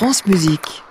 France Musique.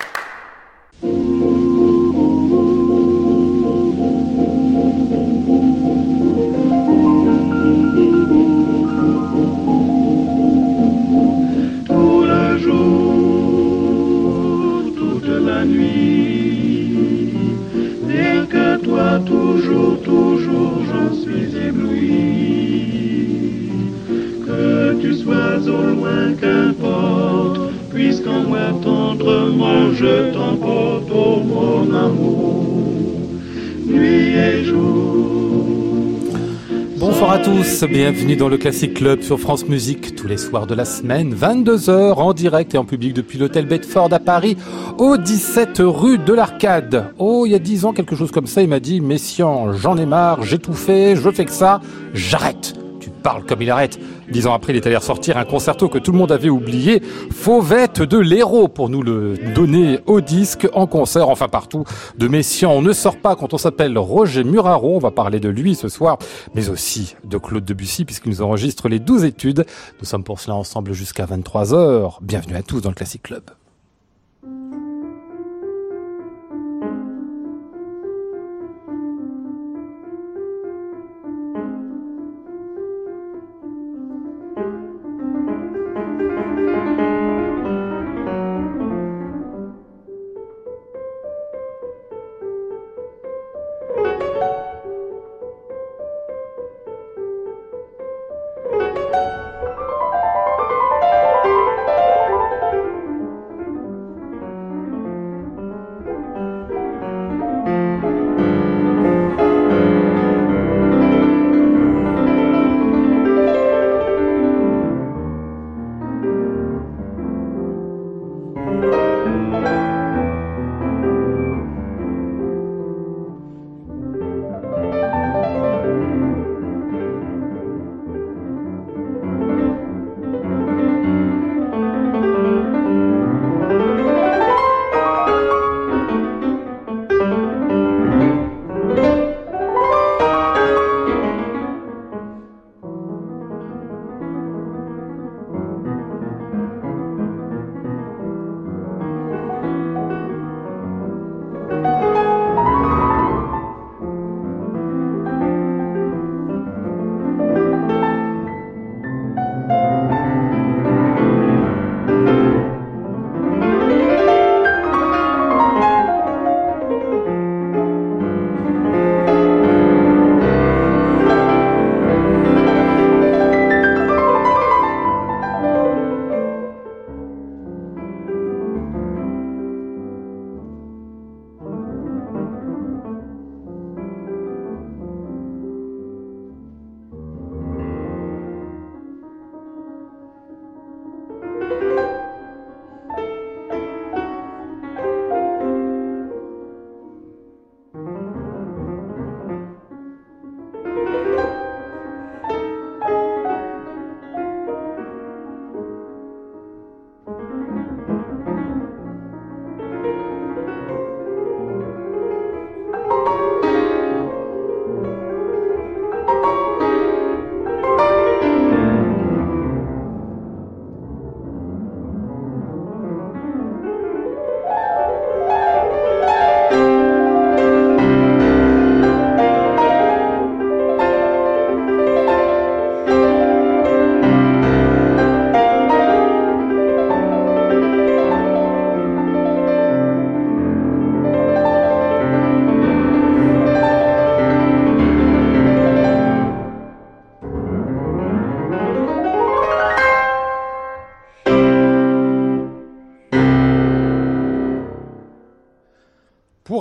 Tous, bienvenue dans le Classic Club sur France Musique tous les soirs de la semaine, 22h en direct et en public depuis l'hôtel Bedford à Paris, au 17 rue de l'Arcade. Oh, il y a 10 ans, quelque chose comme ça, il m'a dit, Messian, j'en ai marre, j'ai tout fait, je fais que ça, j'arrête. Tu parles comme il arrête. Dix ans après, il est allé ressortir un concerto que tout le monde avait oublié, Fauvette de l'Héros, pour nous le donner au disque, en concert, enfin partout, de Messian. On ne sort pas quand on s'appelle Roger Muraro, on va parler de lui ce soir, mais aussi de Claude Debussy, puisqu'il nous enregistre les 12 études. Nous sommes pour cela ensemble jusqu'à 23h. Bienvenue à tous dans le Classic Club.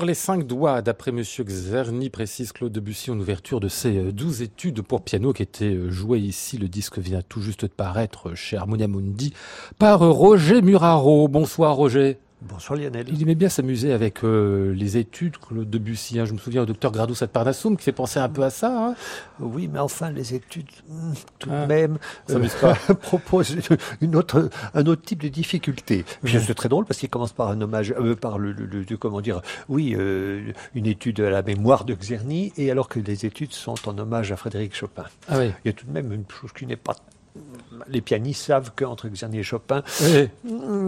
Les cinq doigts, d'après Monsieur Xerny, précise Claude Debussy en ouverture de ses douze études pour piano qui étaient jouées ici. Le disque vient tout juste de paraître chez Harmonia Mundi par Roger Muraro. Bonsoir Roger. Bonsoir Lionel. Il aimait bien s'amuser avec euh, les études, Claude Debussy. Hein. Je me souviens au docteur Gradus ad Parnassum qui fait penser un peu à ça. Hein. Oui, mais enfin, les études, hmm, tout Ah, de même, ça m'amuse pas. proposent une autre, un autre type de difficulté. C'est très drôle parce qu'il commence par un hommage, euh, par le, le- le- comment dire, oui, euh, une étude à la mémoire de Czerny, et alors que les études sont en hommage à Frédéric Chopin. Ah oui. Il y a tout de même une chose qui n'est pas les pianistes savent qu'entre Czerny et Chopin, Oui.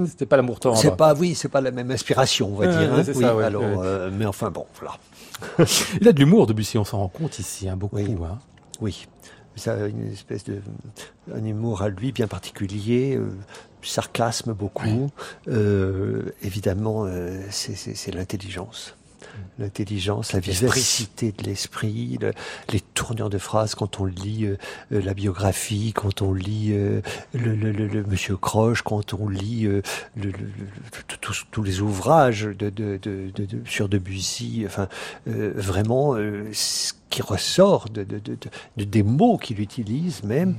C'était pas l'amour tendre. c'est pas, oui, c'est pas la même inspiration, on va dire. hein. Oui, ça, alors, euh, mais enfin bon, voilà. Il a de l'humour, Debussy, on s'en rend compte ici, hein, beaucoup. Oui. hein. Oui, ça a une espèce de un humour à lui bien particulier, euh, sarcasme beaucoup. Euh, évidemment, euh, c'est l'intelligence. L'intelligence, la vivacité de l'esprit, le- les tournures de phrases quand on lit euh, euh, la biographie, quand on lit euh, le, le- le- le Monsieur Croche, quand on lit euh, tous- les ouvrages de, de, de, de- de- sur Debussy, enfin vraiment ce qui ressort de, de, de, de- de- des mots qu'il utilise même,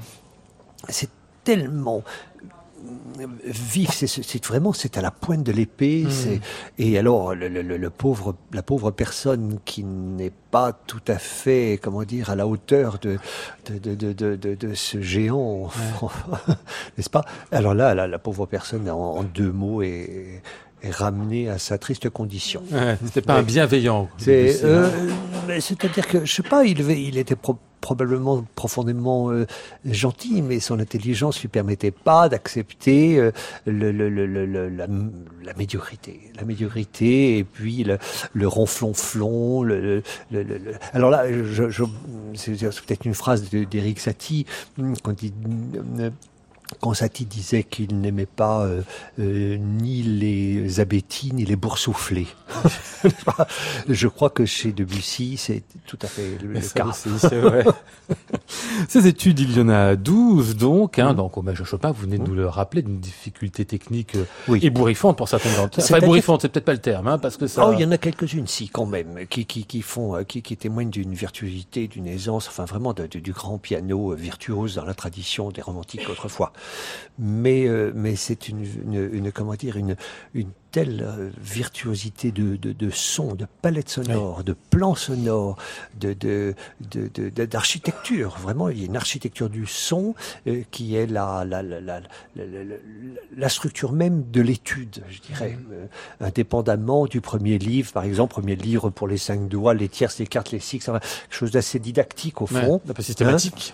c'est tellement vif, c'est- vraiment c'est à la pointe de l'épée. c'est Et alors le, le- le- le pauvre, la pauvre personne qui n'est pas tout à fait, comment dire, à la hauteur de de, de, de, de, ce géant, n'est-ce pas? Alors là, la, la pauvre personne en, en deux mots est, est ramenée à sa triste condition. Ouais, C'était pas un bienveillant. C'est, euh, c'est-à-dire que je sais pas, il, il était pro- probablement profondément euh, gentil, mais son intelligence lui permettait pas d'accepter euh, le, la, la médiocrité, la médiocrité, et puis le, ronflonflon. Le, Alors là, je, je- c'est peut-être une phrase d'Éric Satie quand il euh, quand Satie disait qu'il n'aimait pas euh, euh, ni les abétis ni les boursouflés. Je crois que chez Debussy, c'est tout à fait le, cas. c'est vrai. Ces études, il y en a 12 donc, hein, donc hommage à Chopin, vous venez de nous le rappeler, d'une difficulté technique euh, Oui. ébouriffante pour certaines d'entre elles. Enfin, ébouriffante, c'est peut-être pas le terme, hein, parce que ça... Oh, il y en a quelques-unes, si, quand même, qui, qui, qui font, euh, qui, qui témoignent d'une virtuosité, d'une aisance, enfin vraiment de- de- du grand piano euh, virtuose dans la tradition des romantiques autrefois. Mais, euh, mais c'est une, une, une, comment dire, une, une telle euh, virtuosité de, de, de son, de palette sonore, de plan sonore, de, de, d'architecture. Vraiment, il y a une architecture du son euh, qui est la, la, la, la, la, la- la- la structure même de l'étude, je dirais, euh, indépendamment du premier livre, par exemple, premier livre pour les cinq doigts, les tierces, les cartes, les enfin, quelque chose d'assez didactique au Ouais, fond. un peu systématique.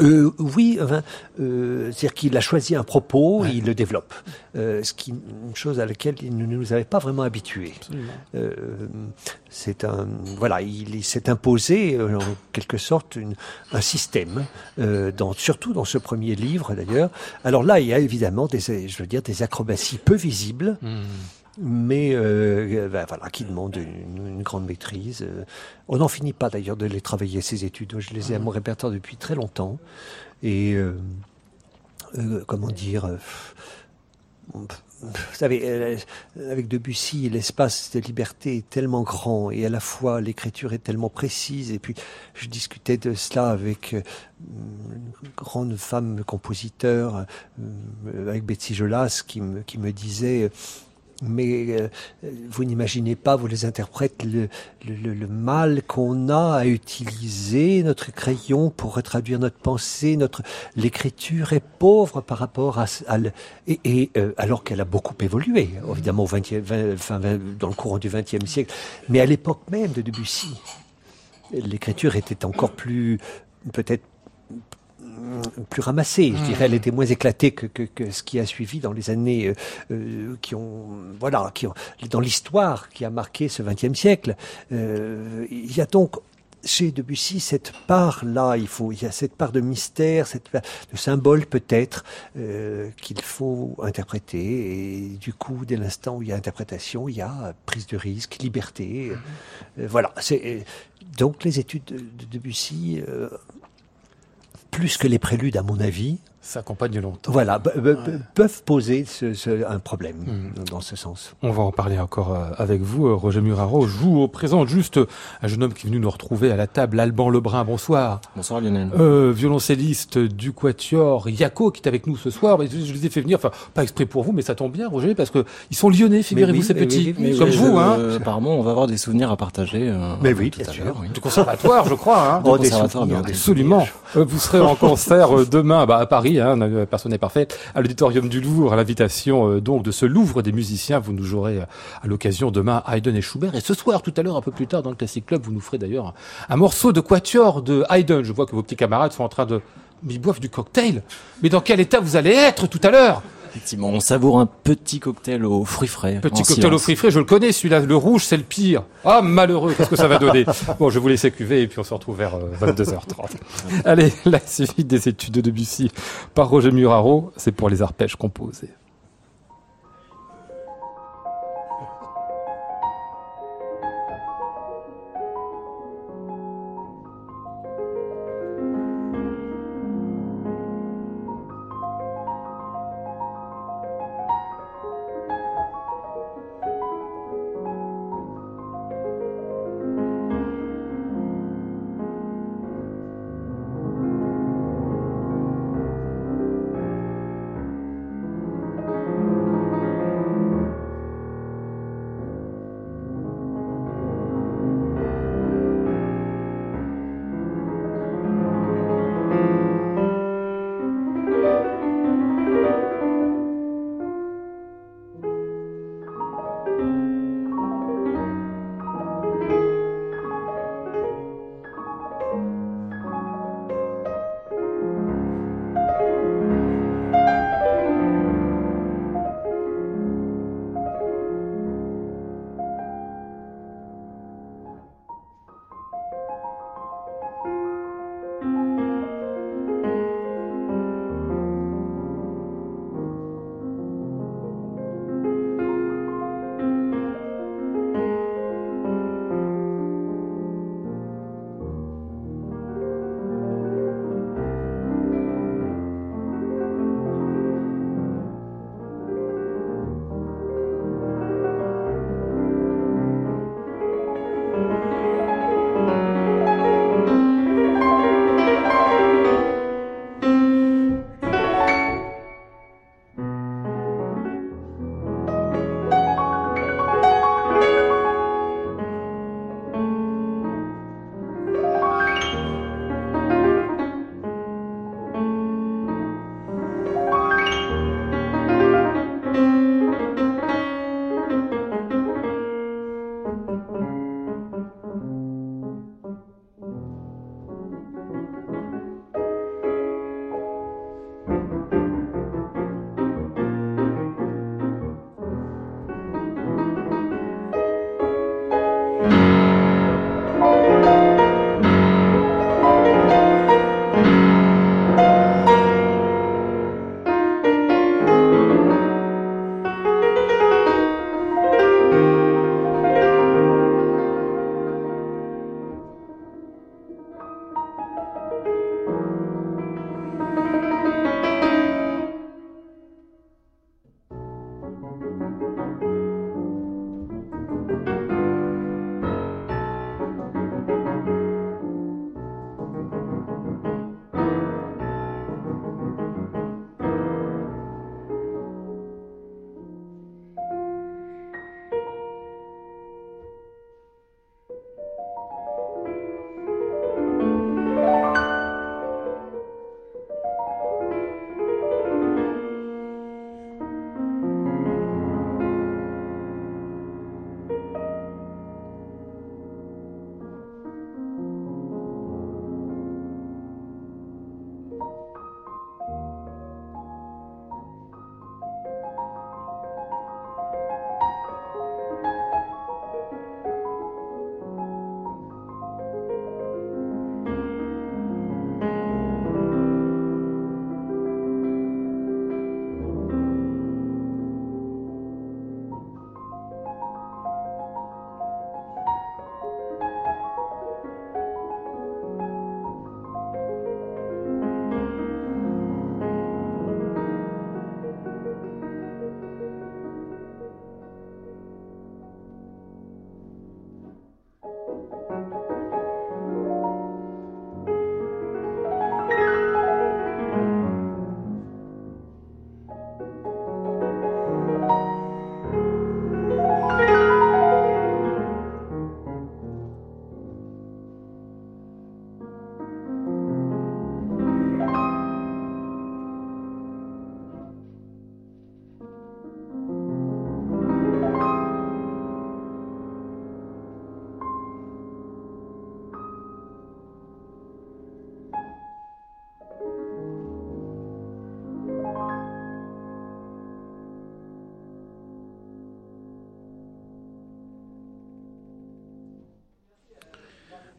Euh, oui, enfin, euh, c'est-à-dire qu'il a choisi un propos et il le développe. Euh, ce qui, une chose à laquelle il ne nous avait pas vraiment habitués. C'est un, voilà, il, il s'est imposé en quelque sorte une- un système, dans, surtout dans ce premier livre d'ailleurs. Alors là, il y a évidemment des, je veux dire, des acrobaties peu visibles Hmm. Mais euh, ben voilà, qui demandent une, une grande maîtrise. Euh, On n'en finit pas d'ailleurs de les travailler, ces études. Je les ai à mon répertoire depuis très longtemps. Et euh, euh, comment dire vous savez, avec Debussy, l'espace de liberté est tellement grand et à la fois l'écriture est tellement précise. Et puis, je discutais de cela avec une grande femme compositeur, avec Betsy Jolas, qui me, qui me disait mais euh, vous n'imaginez pas, vous les interprètes, le, mal qu'on a à utiliser notre crayon pour retraduire notre pensée, notre l'écriture est pauvre par rapport à, et, euh, alors qu'elle a beaucoup évolué, évidemment au 20e, 20 enfin, 20 dans le courant du XXe siècle, mais à l'époque même de Debussy, l'écriture était encore plus peut-être plus ramassée, je dirais, elle était moins éclatée que, que, que ce qui a suivi dans les années euh, euh, qui ont, voilà, qui ont, dans l'histoire qui a marqué ce XXe siècle. Euh, il y a donc chez Debussy cette part là, il faut, il y a cette part de mystère, cette part de symbole peut-être euh, qu'il faut interpréter. Et du coup, dès l'instant où il y a interprétation, il y a prise de risque, liberté. Euh, voilà. C'est donc les études de, de Debussy. euh, plus que les préludes, à mon avis, Ça accompagne longtemps. voilà, peuvent poser ce- ce- un problème Mm. dans ce sens. On va en parler encore euh, avec vous. Euh, Roger Muraro joue au présent juste un jeune homme qui est venu nous retrouver à la table, Alban Lebrun. Bonsoir. Bonsoir Lionel. Euh, violoncelliste du Quatuor Yako qui est avec nous ce soir. Je, je les ai fait venir, enfin pas exprès pour vous, mais ça tombe bien, Roger, parce que ils sont lyonnais, figurez-vous, oui, ces petits, oui, oui, oui, comme oui, vous, je- hein. euh, apparemment, on va avoir des souvenirs à partager. euh, Mais oui, tout bien à sûr. Du conservatoire, je crois. Hein. Du Oh, des conservatoire, souvenirs, des Absolument. Vous serez en concert demain bah, à Paris, hein, euh, personne n'est parfait, à l'auditorium du Louvre, à l'invitation euh, donc de ce Louvre des musiciens. Vous nous jouerez euh, à l'occasion demain Haydn et Schubert. Et ce soir, tout à l'heure, un peu plus tard, dans le Classic Club, vous nous ferez d'ailleurs un, morceau de Quatuor de Haydn. Je vois que vos petits camarades sont en train de, Mais ils boivent du cocktail. Mais dans quel état vous allez être tout à l'heure? Effectivement, on savoure un petit cocktail aux fruits frais. Petit cocktail au silence. fruits frais, je le connais, celui-là, le rouge, c'est le pire. Ah, malheureux, qu'est-ce que ça va donner Bon, je vous laisser cuver et puis on se retrouve vers euh, 22h30. Allez, la suite des études de Debussy par Roger Muraro, c'est pour les arpèges composés.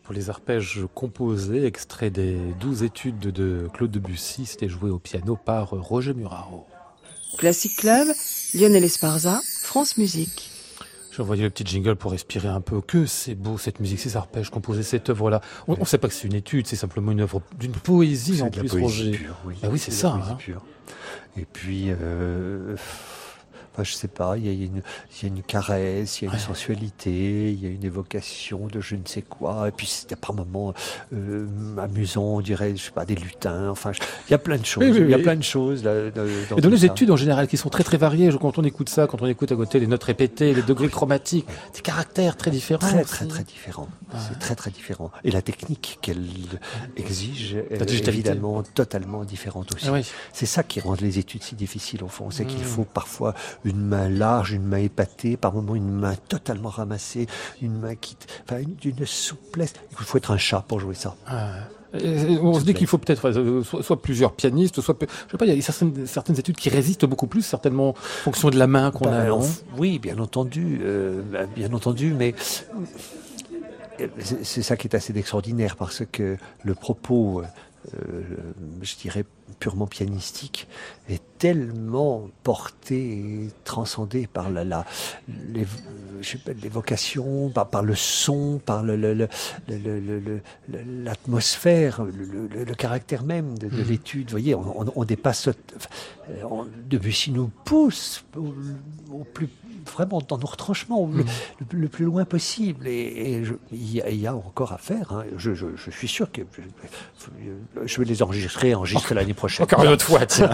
Pour les arpèges composés, extrait des douze études de Claude Debussy, c'était joué au piano par Roger Muraro. Classic Club, Lionel Esparza, France Musique. Je envoyé le petit jingle pour respirer un peu. Que c'est beau cette musique, ces arpèges composés, cette œuvre-là. On ne sait pas que c'est une étude, c'est simplement une œuvre d'une poésie en plus, Roger. Pure, oui. Ah oui, c'est ça. Hein. Et puis, euh, enfin, je sais pas, il y, a une, il y a une caresse, il y a une Ouais. sensualité, il y a une évocation de je ne sais quoi. Et puis, c'était par moments euh, amusant, on dirait, je sais pas, des lutins. Enfin, il y a plein de choses. Oui, oui, il y a plein de choses. Là, dans, Et dans les ça. études en général qui sont très très variées, quand on écoute ça, quand on écoute à côté les notes répétées, les degrés chromatiques, des caractères très différents. Très, très, très différent. C'est très, très différent. Et la technique qu'elle exige est évidemment totalement différente aussi. Ah. C'est ça qui rend les études si difficiles au fond. C'est qu'il Mm. faut parfois une main large, une main épatée, par moments une main totalement ramassée, une main qui, enfin, une, d'une souplesse. Il faut être un chat pour jouer ça. Ah. Et- on se dit qu'il faut peut-être euh, soit, plusieurs pianistes, soit je sais pas, il y a certaines, certaines études qui résistent beaucoup plus, certainement en fonction de la main qu'on a. Ben, on- oui, bien entendu, euh, ben, bien entendu, mais euh, c'est c'est ça qui est assez extraordinaire parce que le propos, euh, je dirais purement pianistique, est tellement porté et transcendé par la, la l'évocation, par, par le son, par le- le- le- le- l'atmosphère, le, caractère même de, de Mhm. l'étude. Vous voyez, on, on- on dépasse. euh, on- Debussy nous pousse au, au plus vraiment dans nos retranchements, le, le- le plus loin possible. Et, il y, a- il y a encore à faire. hein. Je, je- je suis sûr que je, je vais les enregistrer, enregistrer l'année prochaine. Encore une autre fois, tiens.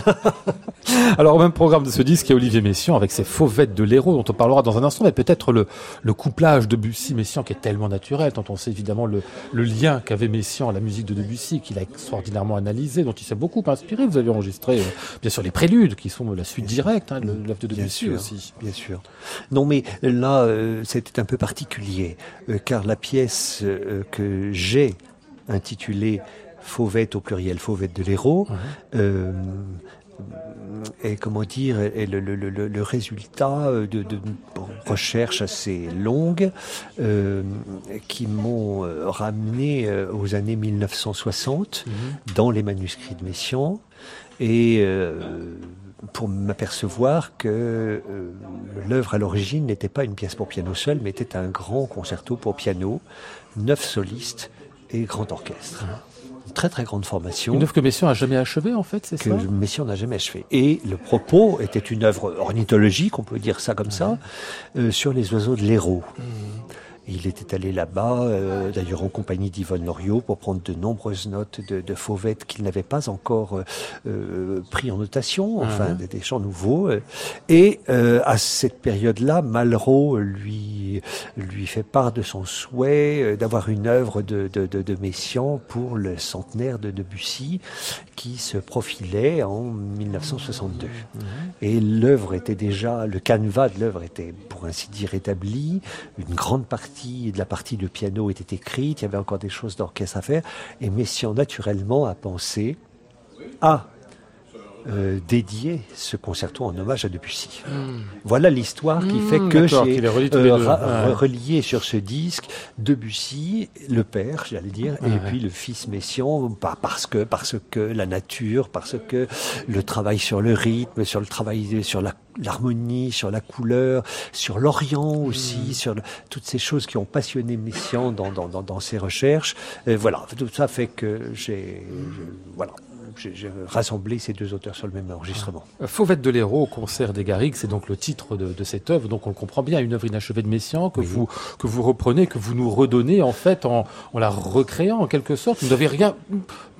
Alors, au même programme de ce disque, il y a Olivier Messiaen avec ses fauvettes de l'héros, dont on parlera dans un instant, mais peut-être le, le couplage de Debussy-Messiaen qui est tellement naturel, tant on sait évidemment le, le lien qu'avait Messiaen à la musique de Debussy, qu'il a extraordinairement analysé, dont il s'est beaucoup inspiré. Vous avez enregistré, euh, bien sûr, les préludes, qui sont la suite directe hein, de l'œuvre de Bien Debussy sûr, aussi. bien sûr. Non, mais là, euh, c'était un peu particulier, euh, car la pièce euh, que j'ai intitulée Fauvette au pluriel, Fauvette de l'héros, euh, est, comment dire, est le, le- le- le résultat de, de recherches assez longues qui m'ont ramené aux années 1960 dans les manuscrits de Messiaen et pour m'apercevoir que euh, l'œuvre à l'origine n'était pas une pièce pour piano seul, mais était un grand concerto pour piano, neuf solistes et grand orchestre. Une très très grande formation Une œuvre que Messiaen a jamais achevée, en fait, c'est que ça? Messiaen n'a jamais achevé. Et le propos était une œuvre ornithologique, on peut dire ça comme ça, euh, sur les oiseaux de l'Hérault. Il était allé là-bas, euh, d'ailleurs en compagnie d'Yvonne Loriot, pour prendre de nombreuses notes de, de fauvettes qu'il n'avait pas encore euh, euh, pris en notation, enfin Mhm. des, des chants nouveaux. euh. Et euh, à cette période-là, Malraux lui lui fait part de son souhait euh, d'avoir une œuvre de, de, de, de Messiaen pour le centenaire de Debussy qui se profilait en 1962. Et l'œuvre était déjà, le canevas de l'œuvre était pour ainsi dire établi, une grande partie de la partie de piano était écrite, il y avait encore des choses d'orchestre à faire, et Messiaen naturellement a pensé à euh, dédier ce concerto en hommage à Debussy. Voilà l'histoire qui Hmm, fait que d'accord, j'ai les euh, Ouais. relié sur ce disque Debussy, le père, j'allais dire, Ouais, et ouais. puis le fils Messiaen, par- parce que parce que la nature, parce que le travail sur le rythme, sur le travail sur l'harmonie, sur la couleur, sur l'Orient aussi, Hmm. sur le- toutes ces choses qui ont passionné Messiaen dans, dans, dans, dans ses recherches. Voilà, tout ça fait que j'ai voilà, j'ai rassemblé ces deux auteurs sur le même enregistrement. Fauvette de l'Hérault au concert des Garrigues, c'est donc le titre de, de cette œuvre. Donc on le comprend bien, une œuvre inachevée de Messiaen que Oui. vous que vous reprenez, que vous nous redonnez en fait en, en la recréant en quelque sorte. Vous n'avez rien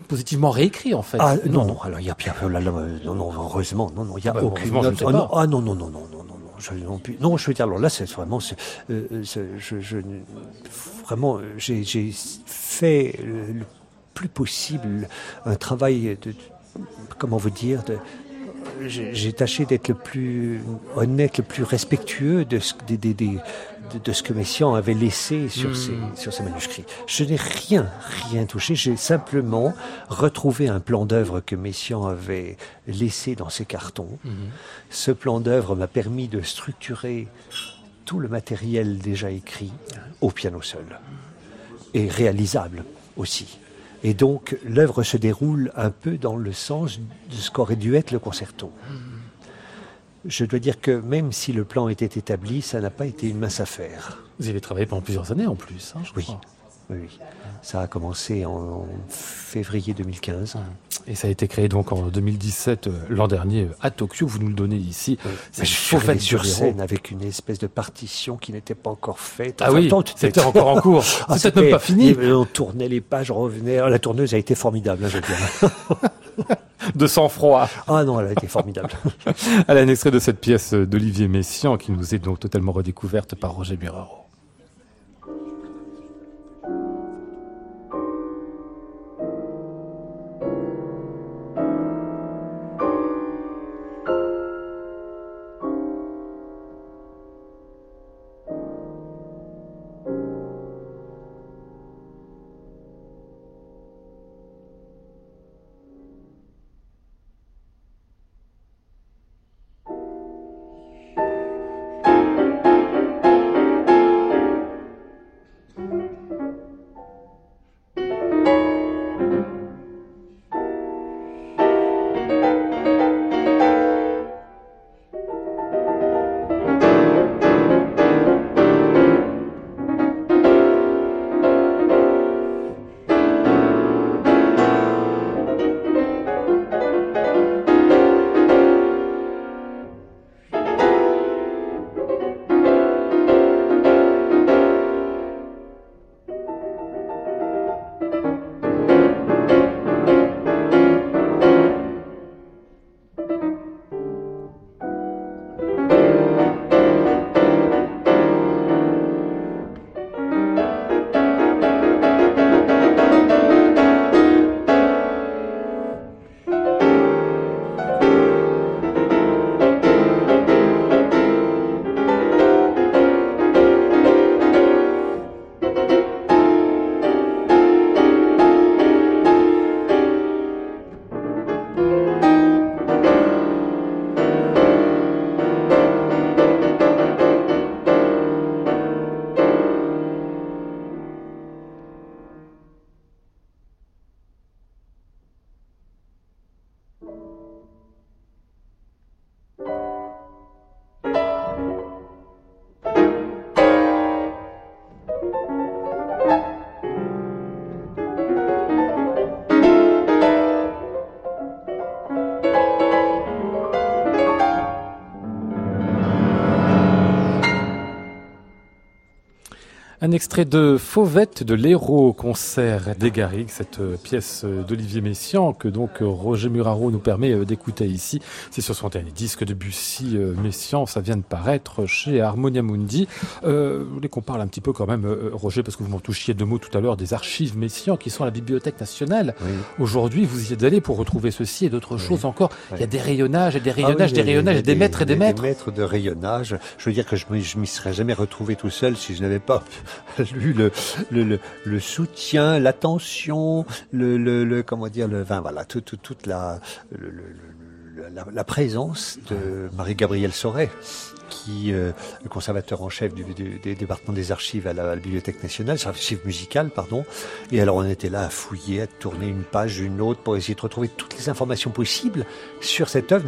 positivement réécrit en fait. Ah non, non, alors il y a là, là, euh, non, non, heureusement, non, non, il y a Ah bah, aucune heureusement, je note. sais Ah non, pas. ah non, non, non, non, non, non, non, je, non, non, je veux dire, alors là, c'est vraiment, euh, euh, je, je, vraiment, euh, j'ai, fait euh, le plus possible un travail de, comment vous dire, de, j'ai tâché d'être le plus honnête, le plus respectueux de ce, des, des, des- de, de ce que Messiaen avait laissé sur, Mm. ses, sur ses manuscrits. Je n'ai rien, rien touché. J'ai simplement retrouvé un plan d'œuvre que Messiaen avait laissé dans ses cartons. Mhm. Ce plan d'œuvre m'a permis de structurer tout le matériel déjà écrit au piano seul. et réalisable aussi. Et donc l'œuvre se déroule un peu dans le sens de ce qu'aurait dû être le concerto. Je dois dire que même si le plan était établi, ça n'a pas été une mince affaire. Vous y avez travaillé pendant plusieurs années en plus, hein, je Oui. crois. Oui, oui. Ça a commencé en février 2015. Et ça a été créé donc en 2017, euh, l'an dernier, à Tokyo. Vous nous le donnez ici. C'est je suis arrivé sur scène avec une espèce de partition qui n'était pas encore faite. Ah Enfin, oui, c'était encore en cours. Ah, C'est peut-être même pas c'était- fini. et On tournait les pages, on revenait. La tourneuse a été formidable, hein, je veux dire. De sang-froid. Ah non, elle a été formidable. À un extrait de cette pièce d'Olivier Messiaen qui nous est donc totalement redécouverte par Roger Muraro. Un extrait de Fauvette de l'Héros concert des Garrigues, cette euh, pièce euh, d'Olivier Messiaen que donc euh, Roger Muraro nous permet d'écouter ici. C'est sur son dernier disque de Bussy Messiaen, ça vient de paraître chez Harmonia Mundi. Euh, je voulais qu'on parle un petit peu quand même, Roger, parce que vous m'en touchiez deux mots tout à l'heure, des archives Messiaen qui sont à la Bibliothèque nationale. Oui. Aujourd'hui, vous y êtes allé pour retrouver ceci et d'autres choses encore. Il y a des rayonnages et des Ah rayonnages, des rayonnages, des maîtres et des maîtres. Des maîtres de rayonnage. Je veux dire que je ne m'y serais jamais retrouvé tout seul si je n'avais pas lu le, le, le, le soutien, l'attention, le, le, le- comment dire, le, enfin, voilà, tout, tout- toute la, le- le- le- la, la présence de Marie-Gabrielle Sauret qui euh, le conservateur en chef du, du- des départements des archives à la, à la Bibliothèque nationale, sur archives musicales, pardon. Et alors on était là à fouiller, à tourner une page, une autre, pour essayer de retrouver toutes les informations possibles sur cette œuvre,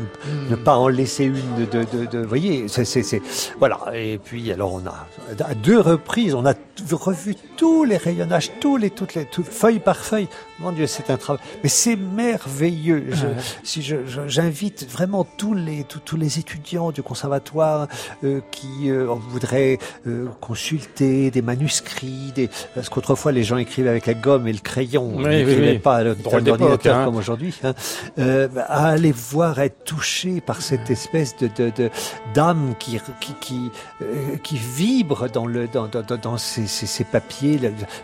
ne pas en laisser une de, de, de vous voyez, c'est, voilà. Et puis alors on a à deux reprises, on a revu tous les rayonnages, tous les, toutes les, toutes, feuille par feuille. Mon Dieu, c'est un travail, mais c'est merveilleux. Je- si je, je- j'invite vraiment tous les tous, tous les étudiants du conservatoire euh, qui euh, voudraient euh, consulter des manuscrits, des parce qu'autrefois les gens écrivaient avec la gomme et le crayon, Oui, ils oui, n'écrivaient oui. pas à l'ordinateur hein. comme aujourd'hui. hein. Euh, bah, à aller voir, être touché par cette espèce de de- de- d'âme qui qui qui, euh, qui vibre dans le dans dans, dans- dans ces, ces, ces papiers.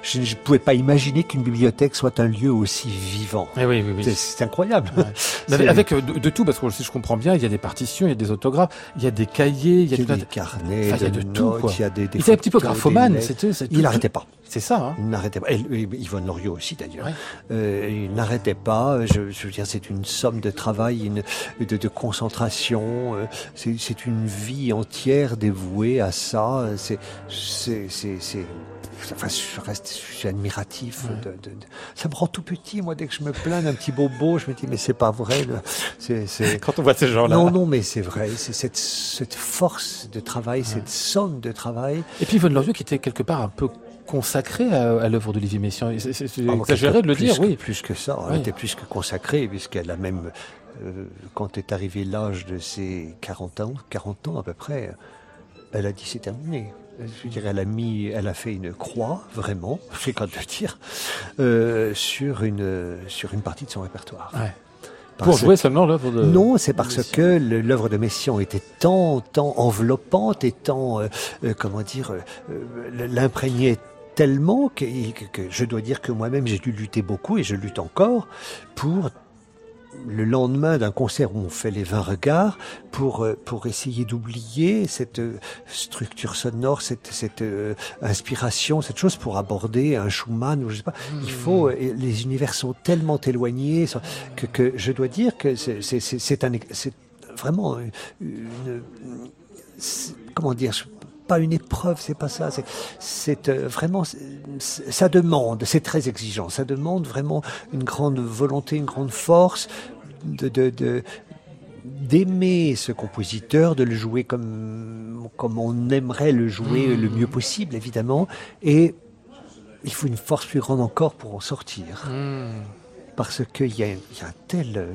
Je ne pouvais pas imaginer qu'une bibliothèque soit un lieu aussi vivant. Eh oui, oui, oui. C'est- incroyable. Avec, euh, de, de tout, parce que si je comprends bien, il y a des partitions, il y a des autographes, il y a des cahiers, il y a, Il y tout a un- des carnets, Enfin, il y a de de tout, notes, quoi. il y a des, des Il était un petit peu graphomane, Il n'arrêtait pas. C'est ça, hein. Il n'arrêtait pas. Et, et Yvonne Loriot aussi d'ailleurs. Ouais. Euh, il n'arrêtait pas. Je, je veux dire, c'est une somme de travail, une, de, de concentration. euh, C'est une vie entière dévouée à ça. C'est c'est c'est c'est enfin, je reste, je suis admiratif. De, de- de- ça me rend tout petit, moi, dès que je me plains d'un petit bobo, je me dis, mais c'est pas vrai. C'est, Quand on voit ces gens-là. Non, non, mais c'est vrai. C'est cette, cette force de travail, cette somme de travail. Et puis Yvonne Loriot qui était quelque part un peu consacrée à, à l'œuvre d'Olivier Messiaen. C'est Ah, exagéré de le dire, que- oui. Plus que ça, elle Oui. était plus que consacrée, puisqu'elle a même, euh, quand est arrivé l'âge de ses 40 ans, 40 ans à peu près, elle a dit c'est terminé. Je dirais, elle a mis, elle a fait une croix, vraiment, c'est quand de le dire, euh, sur une, sur une partie de son répertoire. Ouais. Pour jouer seulement l'œuvre de. non, c'est parce Messiaen. que l'œuvre de Messiaen était tant, tant enveloppante et tant, euh, euh, comment dire, euh, euh, l'imprégnait tellement que, que- que je dois dire que moi-même j'ai dû lutter beaucoup et je lutte encore pour le lendemain d'un concert où on fait les 20 regards pour euh, pour essayer d'oublier cette euh, structure sonore cette cette euh, inspiration cette chose pour aborder un Schumann ou je sais pas. Il faut euh, et les univers sont tellement éloignés que que je dois dire que c'est c'est c'est un c'est vraiment une, comment dire pas une épreuve, c'est pas ça. C'est, euh, vraiment, ça demande, c'est très exigeant. Ça demande vraiment une grande volonté, une grande force de, de, de- d'aimer ce compositeur, de le jouer comme, comme on aimerait le jouer le mieux possible, évidemment. Et il faut une force plus grande encore pour en sortir. Mmh. Parce qu'il y y a un tel euh,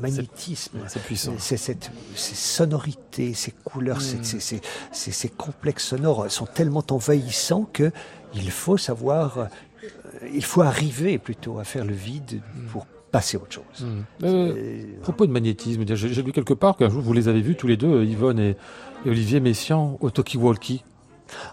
magnétisme. C'est puissant. C'est cette, ces sonorités, ces couleurs, ces, ces, ces, ces- ces complexes sonores sont tellement envahissants que il faut savoir, euh, il faut arriver plutôt à faire le vide pour passer à autre chose. Mmh. Euh, à propos de magnétisme, j'ai lu quelque part qu'un jour vous les avez vus tous les deux, Yvonne et, et Olivier Messiaen, au Talkie-Walkie.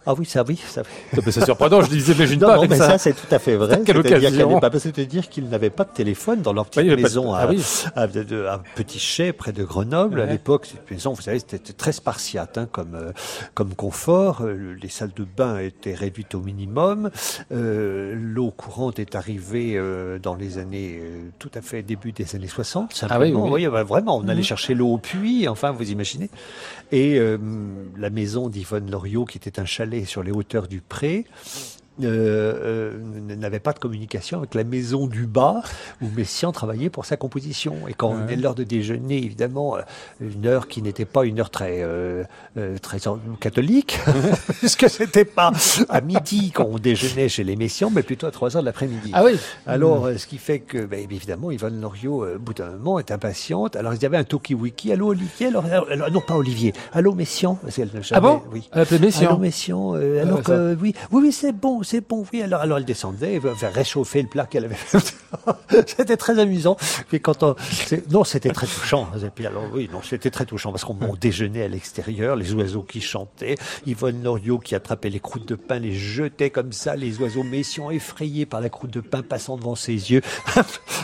Ah oui, ça oui, ça. C'est surprenant, je disais, imagine Non, pas non, avec mais ça. ça, c'est tout à fait vrai. Quelle occasion. qu'elle n'est pas- C'est-à-dire qu'ils n'avaient pas de téléphone dans leur petite Oui, pas de- maison Ah à, oui. à, de- à Petit Chet, près de Grenoble. À l'époque, cette maison, vous savez, c'était très spartiate hein, comme, euh, comme confort. Euh, Les salles de bain étaient réduites au minimum. Euh, L'eau courante est arrivée dans les années, tout à fait début des années 60. Ah oui, oui. Oui, bah, vraiment, on allait Mhm. chercher l'eau au puits, enfin, vous imaginez. Et la maison d'Yvonne Loriot, qui était un chalet sur les hauteurs du Pré, euh, euh, n'avait pas de communication avec la maison du bas où Messiaen travaillait pour sa composition. Et quand Ouais. venait l'heure de déjeuner, évidemment, euh, une heure qui n'était pas une heure très euh, très catholique, puisque c'était pas à midi quand on déjeunait chez les Messiaen, mais plutôt à 3 heures de l'après-midi. Ah oui Alors, euh, ce qui fait que, ben, évidemment, Yvonne Loriot, au bout d'un moment, est impatiente. Alors, il y avait un Toki-Wiki. Allô, Olivier? Alors, Non, pas Olivier. Allô, Messiaen? Ah bon? Oui. Appelait Allô, Messiaen. Messiaen alors que, oui, oui, oui, c'est bon, c'est bon, oui. Alors, alors elle descendait, elle réchauffer le plat qu'elle avait fait. c'était très amusant. Puis quand on, non, c'était très touchant. Et puis alors, oui, non, c'était très touchant parce qu'on on déjeunait à l'extérieur, les oiseaux qui chantaient, Yvonne Loriot qui attrapait les croûtes de pain, les jetait comme ça, les oiseaux messians effrayés par la croûte de pain passant devant ses yeux.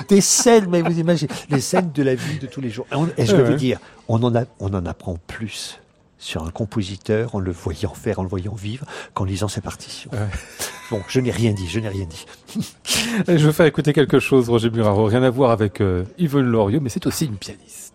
Des scènes, mais vous imaginez, les scènes de la vie de tous les jours. Et, on- et je vais Ouais. vous dire, on en a, on en apprend plus sur un compositeur en le voyant faire, en le voyant vivre, qu'en lisant ses partitions. Ouais. Bon, je n'ai rien dit, je n'ai rien dit. Et je veux faire écouter quelque chose, Roger Muraro. Rien à voir avec euh, Yvonne Loriot, mais c'est aussi une pianiste.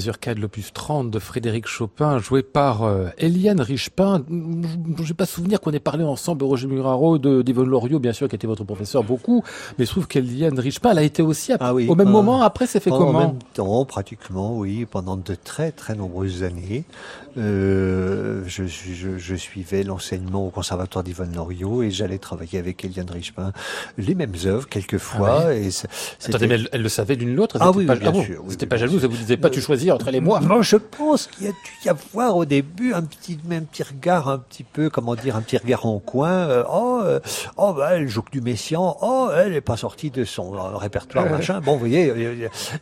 Mazurka de l'opus 30 de Frédéric Chopin, jouée par euh, Eliane Richepin. Je n'ai pas souvenir qu'on ait parlé ensemble, Roger Muraro, de d'Yvonne Loriot, bien sûr, qui était votre professeur beaucoup, mais je trouve qu'Eliane Richepin, elle a été aussi Ah oui, au même euh, moment. Après, c'est fait En comment même temps, pratiquement, oui, pendant de très très nombreuses années, euh, je, je, je suivais l'enseignement au conservatoire d'Yvonne Loriot et j'allais travailler avec Eliane Richepin les mêmes œuvres quelquefois. et c'est- Attendez, c'était- mais elle, elle le savait l'une l'autre. Ah oui, pas, bien sûr, oui, C'était oui, pas jalouse, elle vous disait pas tu choisis entre elle et moi. Moi, je pense qu'il y a dû y avoir au début un petit, un petit regard, un petit peu, comment dire, un petit regard en coin. euh, oh, euh, oh, bah, elle joue que du Messiaen. Oh, elle n'est pas sortie de son euh, répertoire, machin. Bon, vous voyez,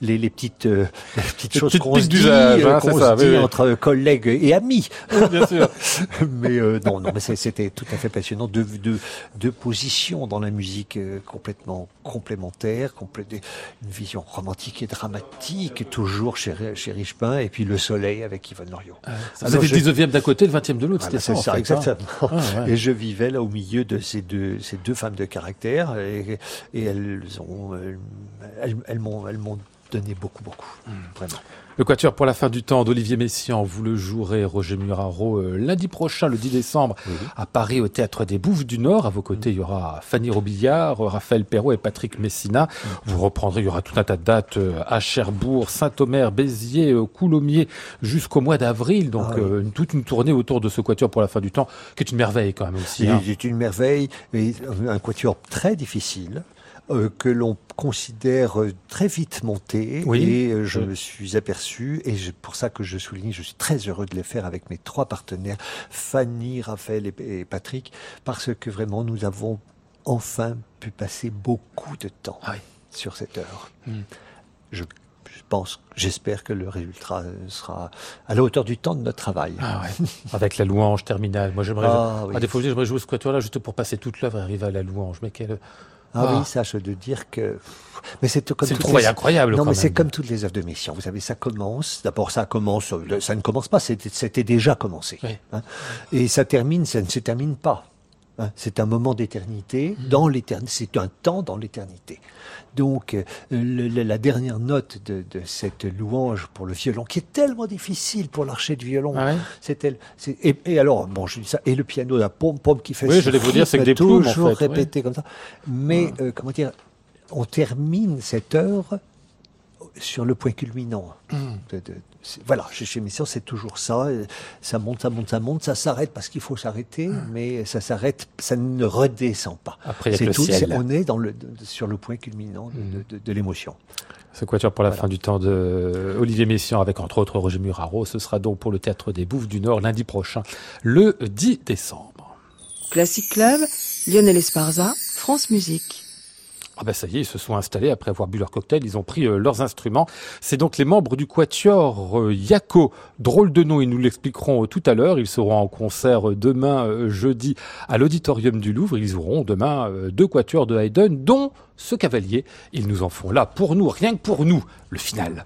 les, les petites, les petites Les choses petites qu'on se dit, hein, qu'on ça, se oui, dit oui. entre collègues et amis. bien sûr. mais euh, non, non, mais c'était tout à fait passionnant. Deux, deux, deux positions dans la musique complètement complémentaires, complé- une vision romantique et dramatique, toujours chez, chez Richepin, et puis le soleil avec Yvonne Loriot. Avez je- le 19e d'un côté, le 20e de l'autre, Voilà, c'était ça, ça. Exactement. Ah, ouais. Et je vivais là au milieu de ces deux, ces deux femmes de caractère, et, et elles ont, euh, elles, elles m'ont, elles m'ont donné beaucoup, beaucoup, Hmm. vraiment. Le Quatuor pour la fin du temps d'Olivier Messiaen, vous le jouerez, Roger Muraro, euh, lundi prochain, le 10 décembre, à Paris, au Théâtre des Bouffes du Nord. À vos côtés, il y aura Fanny Robillard, Raphaël Perrault et Patrick Messina. Vous reprendrez, il y aura tout un tas de dates euh, à Cherbourg, Saint-Omer, Béziers, euh, Coulommiers, jusqu'au mois d'avril. Donc, Ah oui. euh, toute une tournée autour de ce Quatuor pour la fin du temps, qui est une merveille quand même aussi. hein. C'est une merveille, et un quatuor très difficile. Euh, que l'on considère euh, très vite monté Oui. et euh, je me suis aperçu et c'est pour ça que je souligne je suis très heureux de les faire avec mes trois partenaires Fanny, Raphaël et, et Patrick parce que vraiment nous avons enfin pu passer beaucoup de temps Ah oui. sur cette œuvre. Mm. Je, je pense, j'espère que le résultat sera à la hauteur du temps de notre travail. Ah ouais. Avec la louange terminale. Moi, j'aimerais, Ah oui. à défaut, j'aimerais jouer ce quatuor-là juste pour passer toute l'œuvre et arriver à la louange. Mais quelle, Ah, Ah. oui, sache de dire que. Mais c'est comme c'est les- incroyable Non, quand mais c'est comme toutes les œuvres de Messiaen. Vous savez, ça commence. D'abord, ça commence. Ça ne commence pas. C'était c'était déjà commencé. Oui. hein. Et ça termine. Ça ne se termine pas. Hein. C'est un moment d'éternité dans l'éternité. C'est un temps dans l'éternité. Donc, euh, le- la dernière note de, de cette louange pour le violon, qui est tellement difficile pour l'archer de violon, Ah ouais c'est elle. Et, et alors, bon, je dis ça, et le piano, la pom pom qui fait. Oui, ce j'allais vous dire, c'est que des rythme plumes, en toujours fait, ouais. répété comme ça. Mais euh, comment dire, on termine cette heure sur le point culminant. De- de- c'est- voilà, chez, chez Messiaen, c'est toujours ça. euh, Ça monte, ça monte, ça monte, ça s'arrête parce qu'il faut s'arrêter, mais ça s'arrête, ça ne redescend pas. Après, il y a C'est tout, ciel. on est dans le, de- sur le point culminant de, de- de- de l'émotion. Ce quatuor pour la Voilà. fin du temps de Olivier Messiaen avec entre autres Roger Muraro. Ce sera donc pour le Théâtre des Bouffes du Nord lundi prochain, le 10 décembre. Classic Club, Lionel Esparza, France Musique. Ah ben ça y est, ils se sont installés après avoir bu leur cocktail, ils ont pris euh, leurs instruments. C'est donc les membres du quatuor euh, Yako, drôle de nom, ils nous l'expliqueront euh, tout à l'heure. Ils seront en concert demain jeudi à l'auditorium du Louvre. Ils auront demain deux quatuors de Haydn, dont ce cavalier. Ils nous en font là pour nous, rien que pour nous, le final.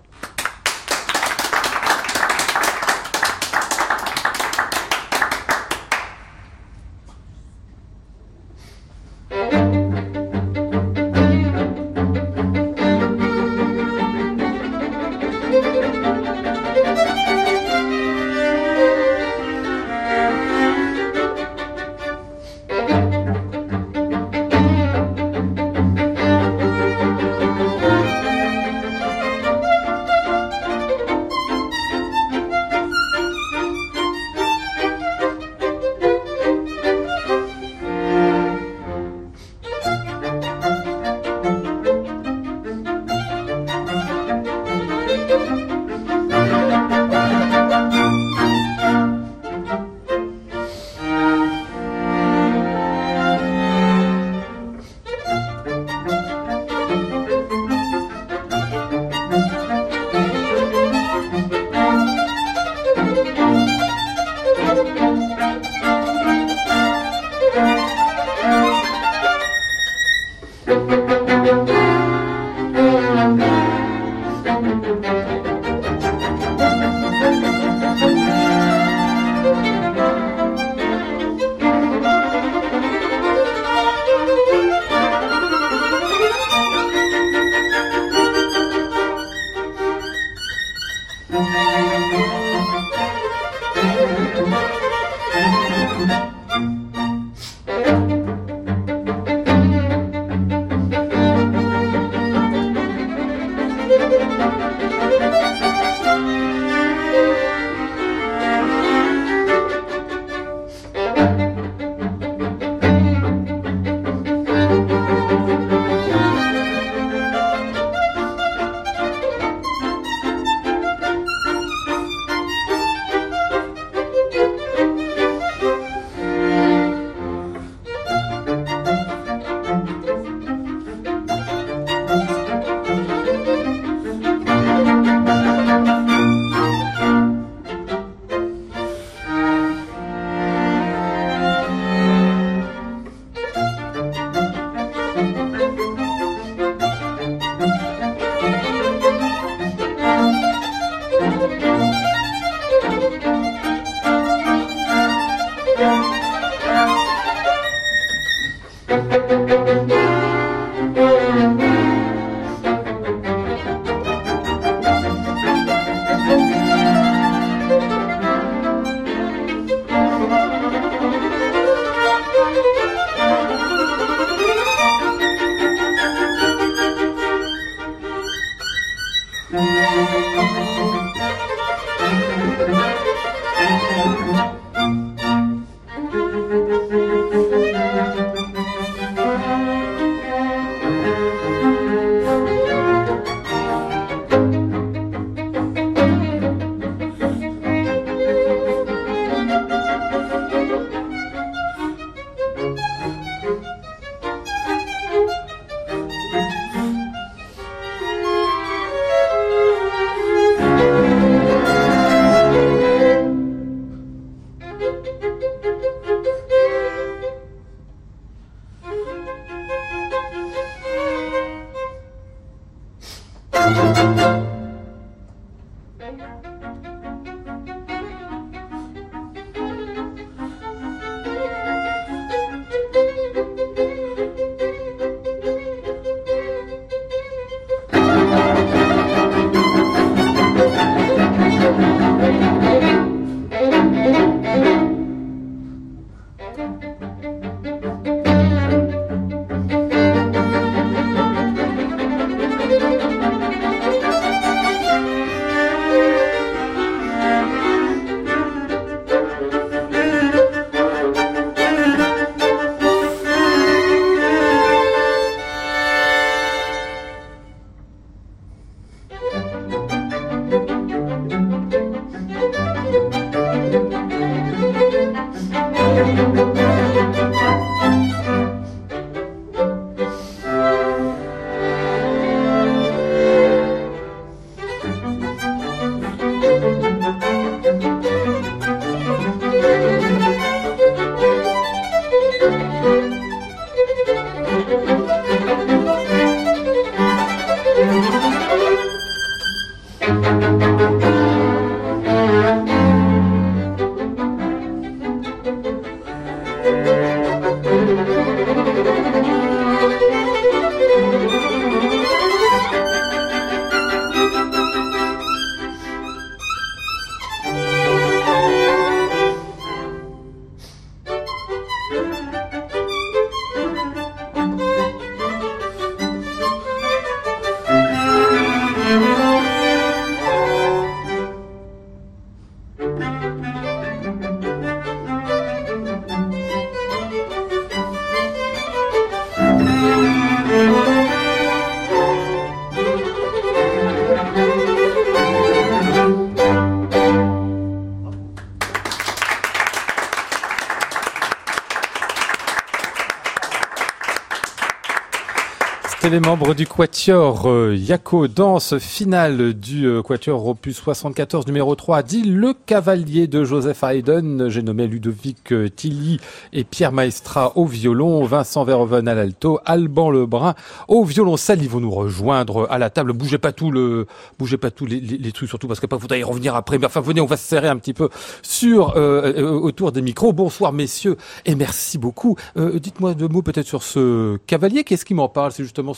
Les membres du Quatuor euh, Yako, danse finale du euh, Quatuor opus 74 numéro 3, dit le cavalier de Joseph Haydn. J'ai nommé Ludovic euh, Tilly et Pierre Maestra au violon, Vincent Verhoeven à l'alto, Alban Lebrun au violoncelle. Ils vont nous rejoindre à la table. Bougez pas tout le, bougez pas tous les, les, trucs, surtout parce que vous y revenir après. Mais enfin, venez, on va se serrer un petit peu sur autour des micros. Bonsoir messieurs et merci beaucoup. Dites-moi deux mots peut-être sur ce cavalier. Qu'est-ce qui m'en parle? C'est justement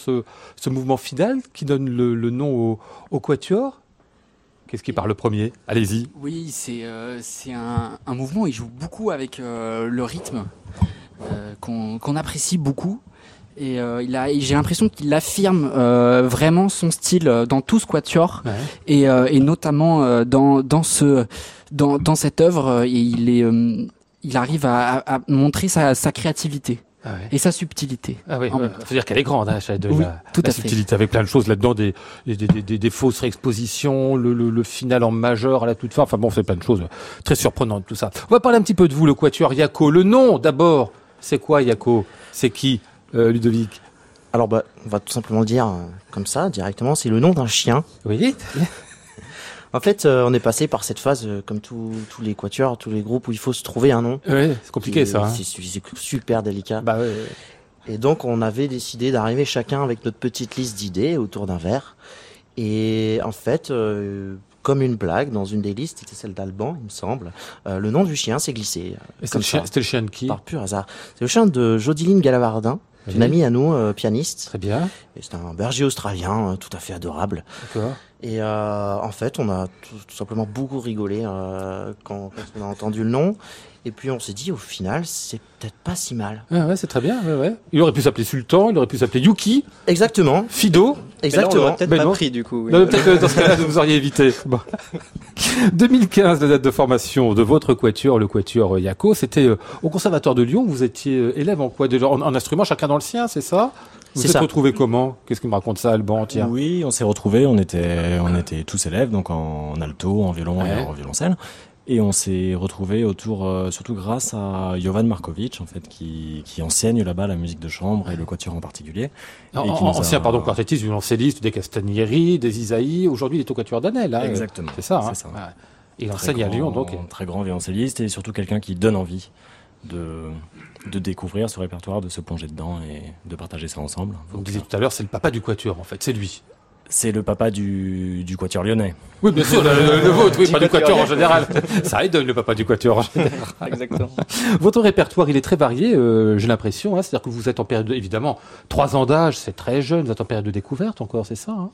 ce, mouvement final qui donne le, nom au, Quatuor Qu'est-ce qui parle le premier? Allez-y. Oui, c'est euh, un, mouvement, il joue beaucoup avec euh, le rythme euh, qu'on apprécie beaucoup. Et j'ai l'impression qu'il affirme vraiment son style dans tout ce quatuor et, notamment dans, ce, dans, cette œuvre, il, est, il arrive à, montrer sa créativité. Ah et sa subtilité. Ah oui, faut dire qu'elle est grande, hein, de la, tout à subtilité, avec plein de choses là-dedans, des, des, des, des, fausses réexpositions, le, le, le, final en majeur à la toute fin. Enfin bon, c'est plein de choses très surprenantes tout ça. On va parler un petit peu de vous, le quatuor Yako. Le nom d'abord, c'est quoi Yako C'est qui, euh, Ludovic? Alors bah, on va tout simplement dire euh, comme ça directement. C'est le nom d'un chien. Oui. En fait, euh, on est passé par cette phase, euh, comme tous les quatuors, tous les groupes, où il faut se trouver un nom. Ouais, c'est compliqué ça. Hein. C'est super délicat. Bah ouais. Et donc, on avait décidé d'arriver chacun avec notre petite liste d'idées autour d'un verre. Et en fait, euh, comme une blague, dans une des listes, c'était celle d'Alban, il me semble, le nom du chien s'est glissé. C'était le, chien de qui Par pur hasard. C'est le chien de Jodiline Galavardin. Une amie à nous, pianiste. Très bien. C'est un berger australien, tout à fait adorable. D'accord. Et euh, en fait, on a tout, tout simplement beaucoup rigolé euh, quand, quand on a entendu le nom. Et puis on s'est dit, au final, c'est peut-être pas si mal. Ah ouais, c'est très bien. Ouais, ouais. Il aurait pu s'appeler Sultan, il aurait pu s'appeler Yuki, Exactement, Fido. exactement. peut-être pas non. pris du coup. oui. Non, Peut-être que dans ce cas-là, vous auriez évité. Bon. 2015, la date de formation de votre quatuor, le quatuor Yako, c'était euh, au Conservatoire de Lyon. Vous étiez euh, élève en quoi? Déjà en, en instrument, chacun dans le sien, c'est ça? Vous C'est êtes ça. retrouvés comment? Qu'est-ce qu'il me raconte ça, Alban? Tiens. Oui, on s'est retrouvés, on était, on était tous élèves, donc en, alto, en violon Ouais. et en violoncelle. Et on s'est retrouvés autour, euh, surtout grâce à Jovan Markovic, en fait, qui, qui enseigne là-bas la musique de chambre et le quatuor en particulier. En- Et qui en- nous a- ancien, pardon, quartettiste, violoncelliste, des Castagnieri, des Isaïe. Aujourd'hui, il est au quatuor d'Anel. Là, Exactement. C'est ça. Hein C'est ça. Ouais. Il Très enseigne à grand- Lyon, donc. Très grand violoncelliste et surtout quelqu'un qui donne envie de, de découvrir ce répertoire, de se plonger dedans et de partager ça ensemble. Vous disiez tout à l'heure, c'est le papa du quatuor, en fait. C'est lui. C'est le papa du, du quatuor lyonnais. Oui, bien sûr, le, le- le vôtre, oui, pas du quatuor quatuor en général. Ça aide le papa du quatuor en général. Exactement. Votre répertoire, il est très varié, euh, j'ai l'impression. Hein, C'est-à-dire que vous êtes en période, de- évidemment, trois ans d'âge, c'est très jeune, vous êtes en période de découverte encore, c'est ça hein?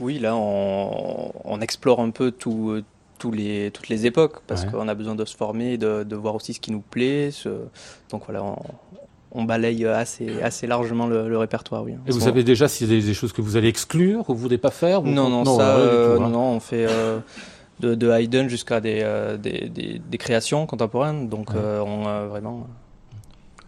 Oui, là, on, on explore un peu tout, euh, tous les, toutes les époques parce Ouais. qu'on a besoin de se former, de, de voir aussi ce qui nous plaît. ce- Donc voilà, on, on balaye assez, assez largement le, le répertoire. Oui. Et vous savez déjà s'il y a des, des choses que vous allez exclure ou vous voulez pas faire ou- Non, non, ça, euh, tout, hein. non, on fait euh, de, de Haydn jusqu'à des, euh, des, des, des créations contemporaines. Donc, Ouais. euh, on euh, vraiment,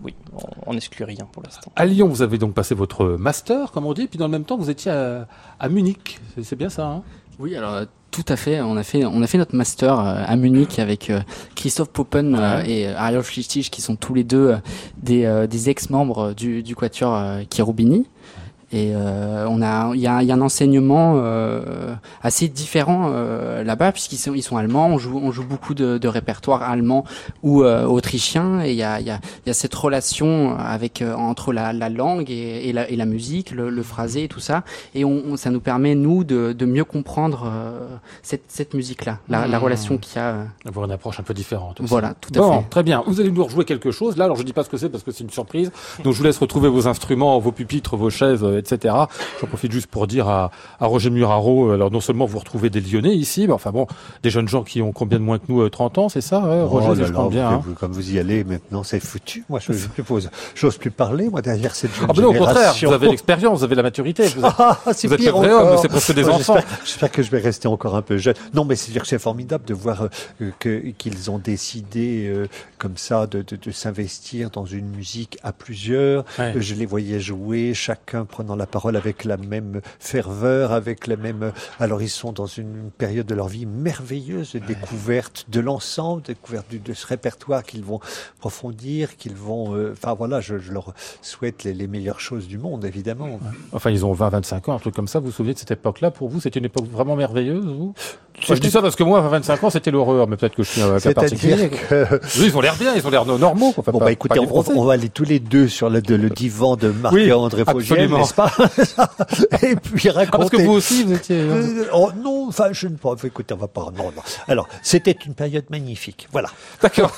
oui, on, on exclut rien pour l'instant. À Lyon, vous avez donc passé votre master, comme on dit, puis dans le même temps, vous étiez à, à Munich. C'est- bien ça, hein? Oui, alors tout à fait. On a fait, on a fait notre master euh, à Munich avec euh, Christophe Poppen euh, et Ariel Schlichtig, qui sont tous les deux des, euh, des ex-membres du, du quatuor Cherubini. Et euh, on a, il y a, y a un enseignement euh, assez différent euh, là-bas puisqu'ils sont, ils sont allemands. On joue, on joue beaucoup de, de répertoires allemands ou euh, autrichiens. Et il y a, il y, a, y a cette relation avec euh, entre la, la langue et, et, la, et la musique, le, le phrasé et tout ça. Et on, on- ça nous permet nous de, de mieux comprendre euh, cette, cette musique-là, la, la Mmh. relation qu'il y a. Avoir une approche un peu différente. aussi. voilà, tout à Bon, fait. très bien. Vous allez nous rejouer quelque chose. Là, alors je dis pas ce que c'est parce que c'est une surprise. Donc je vous laisse retrouver vos instruments, vos pupitres, vos chaises, etc. J'en profite juste pour dire à, à Roger Muraro, euh, alors non seulement vous retrouvez des Lyonnais ici, mais enfin bon, des jeunes gens qui ont combien de moins que nous, euh, 30 ans, c'est ça, ouais, Roger, Oh là je là, compte bien. hein. vous- Comme vous y allez maintenant, c'est foutu. Moi, je suppose. J'ose plus parler, moi, derrière cette jeune Ah ben non, au contraire, vous avez l'expérience, vous avez la maturité. Vous êtes- Ah, c'est pire c'est presque des enfants. J'espère, que je vais rester encore un peu jeune. Non, mais c'est dire que c'est formidable de voir euh, que qu'ils ont décidé euh, comme ça de, de, de s'investir dans une musique à plusieurs. Ouais. Euh, Je les voyais jouer, chacun prenant la parole avec la même ferveur, avec la même. Alors ils sont dans une période de leur vie merveilleuse de découverte de l'ensemble, découverte de ce répertoire qu'ils vont approfondir, qu'ils vont. euh, Enfin voilà, je, je leur souhaite les, les meilleures choses du monde, évidemment. Enfin, ils ont 20, 25 ans, un truc comme ça. Vous vous souvenez de cette époque-là Pour vous, c'était une époque vraiment merveilleuse, vous? Moi, Je dis ça parce que moi, à 25 ans, c'était l'horreur, mais peut-être que je suis un cas particulier. Que Oui, ils ont l'air bien, ils ont l'air no- normaux. Enfin, Bon, pas- bah écoutez, on, va aller tous les deux sur le, de- le divan de Oui, Marc-André Fogiel, absolument. Pas Et puis Ah, parce raconter... que vous aussi, vous étiez... Euh, oh non, enfin, je ne pas. Écoutez, on va pas. Non, non. Alors, c'était une période magnifique. Voilà. D'accord.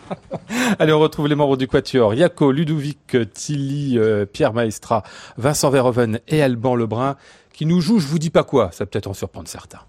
Allez, on retrouve les membres du Quatuor. Yako, Ludovic, Tilly, euh, Pierre Maestra, Vincent Verhoeven et Alban Lebrun qui nous jouent je vous dis pas quoi. Ça peut peut-être en surprendre certains.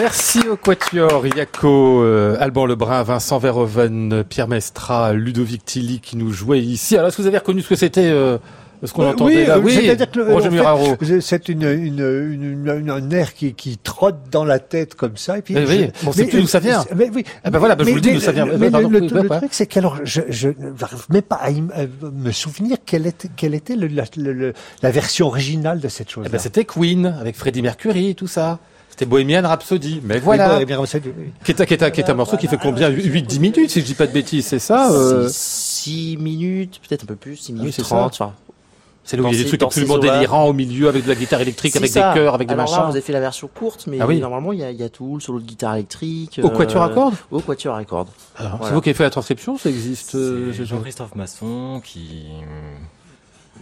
Merci au Quatuor, Yako, euh, Alban Lebrun, Vincent Verhoeven, Pierre Mestra, Ludovic Tilly qui nous jouait ici. Alors, est-ce que vous avez reconnu ce que c'était euh, ce qu'on Euh, entendait là euh, c'est-à-dire que le- Roger en fait. C'est une, une, une, une- un air qui, qui trotte dans la tête comme ça. Et puis Eh oui, on sait plus d'où ça vient. Mais, oui, Ah ben voilà, ben je vous le dis d'où ça vient. Mais, Eh ben, pardon, le, oui, le- le truc, c'est qu'alors, je, je n'arrive même pas à me souvenir quelle était, quelle était la, la version originale de cette Eh chose-là. ben, c'était Queen, avec Freddie Mercury, tout ça. C'était Bohemian Rhapsody. Mais Oui, voilà. oui, oui. Qui est, un- qui, est un, qui est un morceau qui fait combien 8-10 minutes, si je dis pas de bêtises, c'est ça euh, 6 minutes, peut-être un peu plus, 6 oui, minutes c'est 30. ça. enfin, C'est là où il y a des trucs absolument délirants au milieu, avec de la guitare électrique, avec ça. des chœurs, avec des Alors là, machins. vous avez fait la version courte, mais Ah oui. normalement, il y a, il y a tout, le solo de guitare électrique. Au quatuor à cordes Au quatuor à cordes. Alors, C'est vous qui avez fait la transcription, ça existe euh, Jean-Christophe Masson qui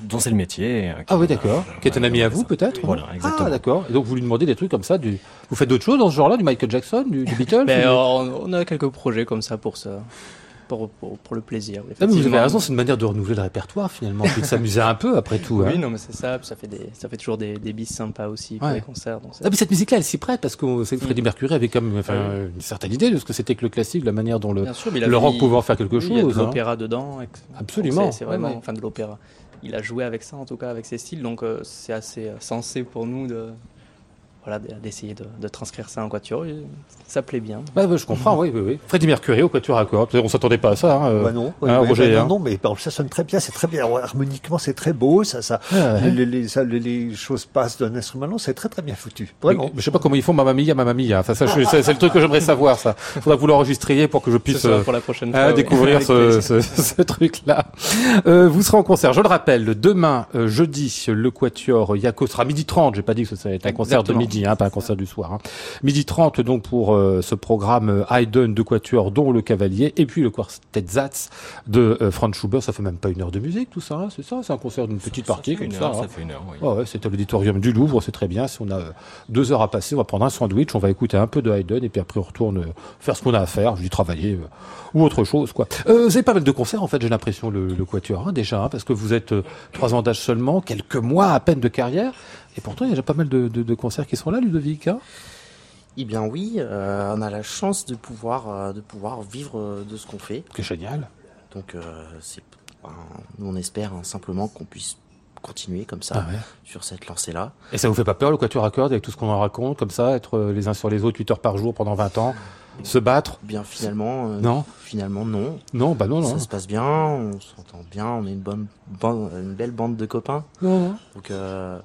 dont c'est le métier. euh, qui- Ah oui, d'accord. Qui est un ami à vous, peut-être Voilà, exactement. Ah, d'accord. Et donc, vous lui demandez des trucs comme ça. Du... Vous faites d'autres choses dans ce genre-là, du Michael Jackson, du, du Beatles Ben, ou du- on, a quelques projets comme ça pour ça, pour, pour, pour le plaisir. Ah, mais vous avez raison, c'est une manière de renouveler le répertoire, finalement, puis de s'amuser un peu, après tout. hein. Oui, non, mais c'est ça. Ça fait des, ça fait toujours des, des bis sympas aussi pour Ouais. les concerts. Donc Ah, mais cette musique-là, elle s'y prête, parce que c'est que Freddie Mercury avait quand même enfin, Ah une certaine idée de ce que c'était que le classique, la manière dont le, sûr, le rock pouvait en faire quelque oui, Il y a chose. de hein. l'opéra dedans. Absolument. C'est c'est vraiment, Ouais, ouais. enfin, de l'opéra. Il a joué avec ça, en tout cas, avec ses styles. Donc, euh, c'est assez euh, sensé pour nous de, voilà, d'essayer de, de transcrire ça en quatuor. Ça plaît bien. Ouais, ouais, je comprends, oui, oui, oui. Freddie Mercury au quatuor à cordes. On s'attendait pas à ça. Hein. Bah non, hein, Roger, bah hein. non, non, mais ça sonne très bien, c'est très bien. Harmoniquement, c'est très beau, ça, ça, Ouais. les, les- ça, les- les choses passent d'un instrument à l'autre, c'est très très bien foutu. Vraiment. Mais Je sais pas comment ils font Mamma Mia, Mamma Mia. Enfin, ça, je- c'est le truc que j'aimerais savoir, ça. Faudra que vous l'enregistriez pour que je puisse euh, pour la prochaine hein, fois. découvrir ce, plaisir. ce, ce truc-là. Euh, vous serez en concert, je le rappelle, demain, euh, jeudi, le Quatuor Yako sera midi 30. J'ai pas dit que ça va être un concert de Exactement. Midi, hein, pas un concert du soir. Hein. Midi 30, donc, pour euh, ce programme euh, Haydn de Quatuor, dont le Cavalier, et puis le quartet Zatz de euh, Franz Schubert. Ça fait même pas une heure de musique, tout ça, hein, c'est ça C'est un concert d'une petite Ça partie comme une ça. heure, ça fait une heure, oui. Ouais, c'est à l'auditorium du Louvre, c'est très bien. Si on a euh, deux heures à passer, on va prendre un sandwich, on va écouter un peu de Haydn et puis après on retourne faire ce qu'on a à faire, je dis travailler ou autre chose quoi. Vous avez pas mal de concerts en fait, j'ai l'impression le, le Quatuor déjà, parce que vous êtes trois ans d'âge seulement, quelques mois à peine de carrière, et pourtant il y a déjà pas mal de, de- de concerts qui sont là, Ludovic. Hein Eh bien oui, euh, on a la chance de pouvoir, euh, de pouvoir vivre euh, de ce qu'on fait. C'est génial. Donc euh, c'est, ben, on espère hein, simplement qu'on puisse continuer comme ça Ah ouais. sur cette lancée-là. Et ça vous fait pas peur le Quatuor à cordes avec tout ce qu'on en raconte comme ça, être les uns sur les autres 8 heures par jour pendant 20 ans, se battre? Bien finalement, euh, Non. finalement non. Non, bah non, non. Ça se passe bien, on s'entend bien, on est une bonne, une belle bande de copains. Non, non. Donc euh,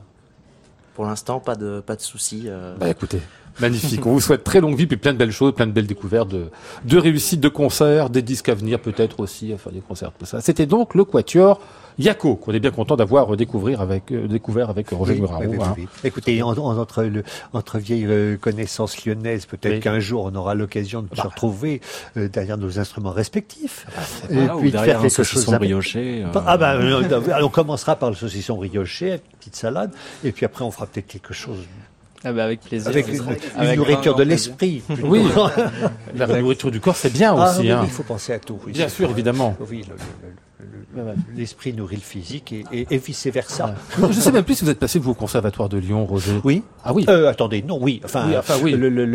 pour l'instant pas de pas de soucis. euh, Bah écoutez, magnifique. On vous souhaite très longue vie, puis plein de belles choses, plein de belles découvertes, de, de réussites de concerts, des disques à venir peut-être aussi, enfin des concerts, tout ça. C'était donc le Quatuor Yako, qu'on est bien content d'avoir euh, avec, euh, découvert avec Roger Oui, Muraro. oui, oui, hein. oui. Écoutez, en- en- entre, le, entre vieilles euh, connaissances lyonnaises, peut-être Oui. qu'un jour on aura l'occasion de Bah. se retrouver euh, derrière nos instruments respectifs. et Voilà, ou puis de faire quelque chose saucisson d'imp- brioché. euh, Ah bah, euh, on commencera par le saucisson brioché, une petite salade, et puis après on fera peut-être quelque chose Ah bah, avec plaisir. avec une, grand- une avec nourriture grand de l'esprit. Oui, la nourriture du corps, c'est bien Ah, aussi. oui, hein. il faut penser à tout. oui. Bien sûr, évidemment. Oui, le- le- le- le- l'esprit nourrit le physique et, et, et vice versa. Je sais même plus si vous êtes passé vous au conservatoire de Lyon, Roger. Oui. Ah oui. Euh, attendez, non, oui. Enfin, Oui, enfin, oui. Le, le,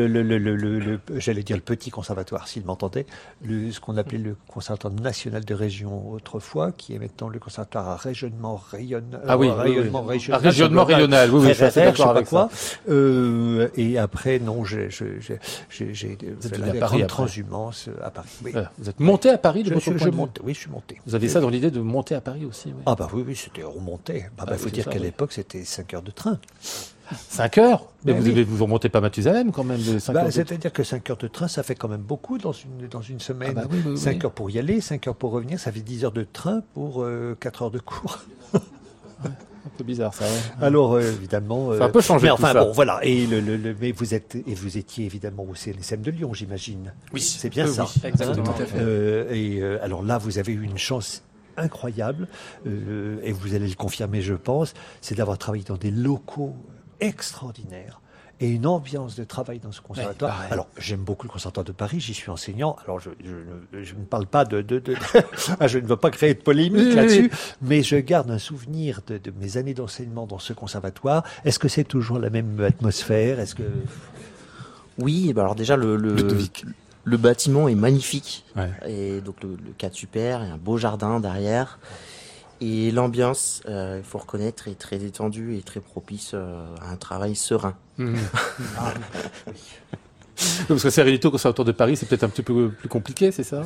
j'allais dire le petit conservatoire, s'il m'entendait, ce qu'on appelait le conservatoire national de région autrefois, qui est maintenant le conservatoire à rayonnement rayonne, Ah oui, euh, rayonnement Ah, régional. oui, oui, je suis d'accord avec quoi. Euh, et après, non, j'ai, la à grande transhumance euh, à Paris. Oui. Voilà. Vous êtes monté à Paris de Je, je- je de monte, oui, je suis monté. Vous avez ça dans l'idée de monter à Paris aussi oui. Ah bah oui, oui, c'était remonté. Ah bah, Ah faut dire qu'à oui. l'époque, c'était 5 heures de train. 5 heures? Mais Ben vous, oui. avez- vous remontez pas Mathusalem quand même de 5 Bah, heures de- C'est-à-dire que 5 heures de train, ça fait quand même beaucoup dans une, dans une semaine. Ah bah oui, oui, oui. 5 heures pour y aller, 5 heures pour revenir, ça fait 10 heures de train pour 4 heures de cours. Un peu bizarre ça. ouais. Alors euh, évidemment, Ça a un peu changé Mais tout enfin ça. bon, voilà. Et le, le- le- mais vous êtes et vous étiez évidemment au CNSM de Lyon, j'imagine. Oui, c'est bien euh, ça. oui, exactement. Tout à fait. Euh, et euh, alors là, vous avez eu une chance incroyable, euh, et vous allez le confirmer, je pense, c'est d'avoir travaillé dans des locaux extraordinaires et une ambiance de travail dans ce conservatoire. alors, j'aime beaucoup le conservatoire de Paris, j'y suis enseignant. Alors, je, je ne- je ne parle pas de... de, de- Ah, je ne veux pas créer de polémique Oui, là-dessus, oui. mais je garde un souvenir de, de mes années d'enseignement dans ce conservatoire. Est-ce que c'est toujours la même atmosphère? Est-ce que... Oui, bah alors déjà le. Le bâtiment est magnifique. Ouais. Et donc le, le cadre super, il y a un beau jardin derrière. Et l'ambiance, euh, il faut reconnaître, est très détendue et très propice euh, à un travail serein. Mhm. Parce que Sérénité au Conservatoire de Paris, c'est peut-être un petit peu plus compliqué, c'est ça?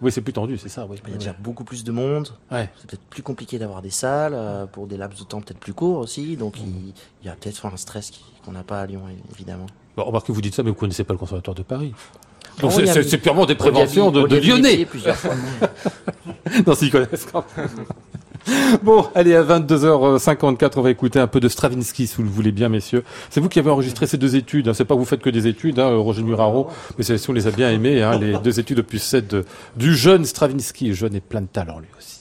Oui, c'est plus tendu, c'est ça, oui. Il y a déjà beaucoup plus de monde. Ouais. C'est peut-être plus compliqué d'avoir des salles euh, pour des laps de temps peut-être plus courts aussi. Donc il, il y a peut-être un stress qu'on n'a pas à Lyon, évidemment. Bon, remarquez, vous dites ça, mais vous connaissez pas le Conservatoire de Paris. Donc y c'est- purement des préventions de, de Lyonnais. plusieurs fois. non, s'ils connaissent quand même. Bon, allez, à 22h54, on va écouter un peu de Stravinsky, si vous le voulez bien, messieurs. C'est vous qui avez enregistré ces deux études. Hein. C'est pas que vous faites que des études, hein, Roger Muraro, mais c'est on les a bien aimées, hein, les deux études opus 7 de, du jeune Stravinsky, jeune et plein de talent lui aussi.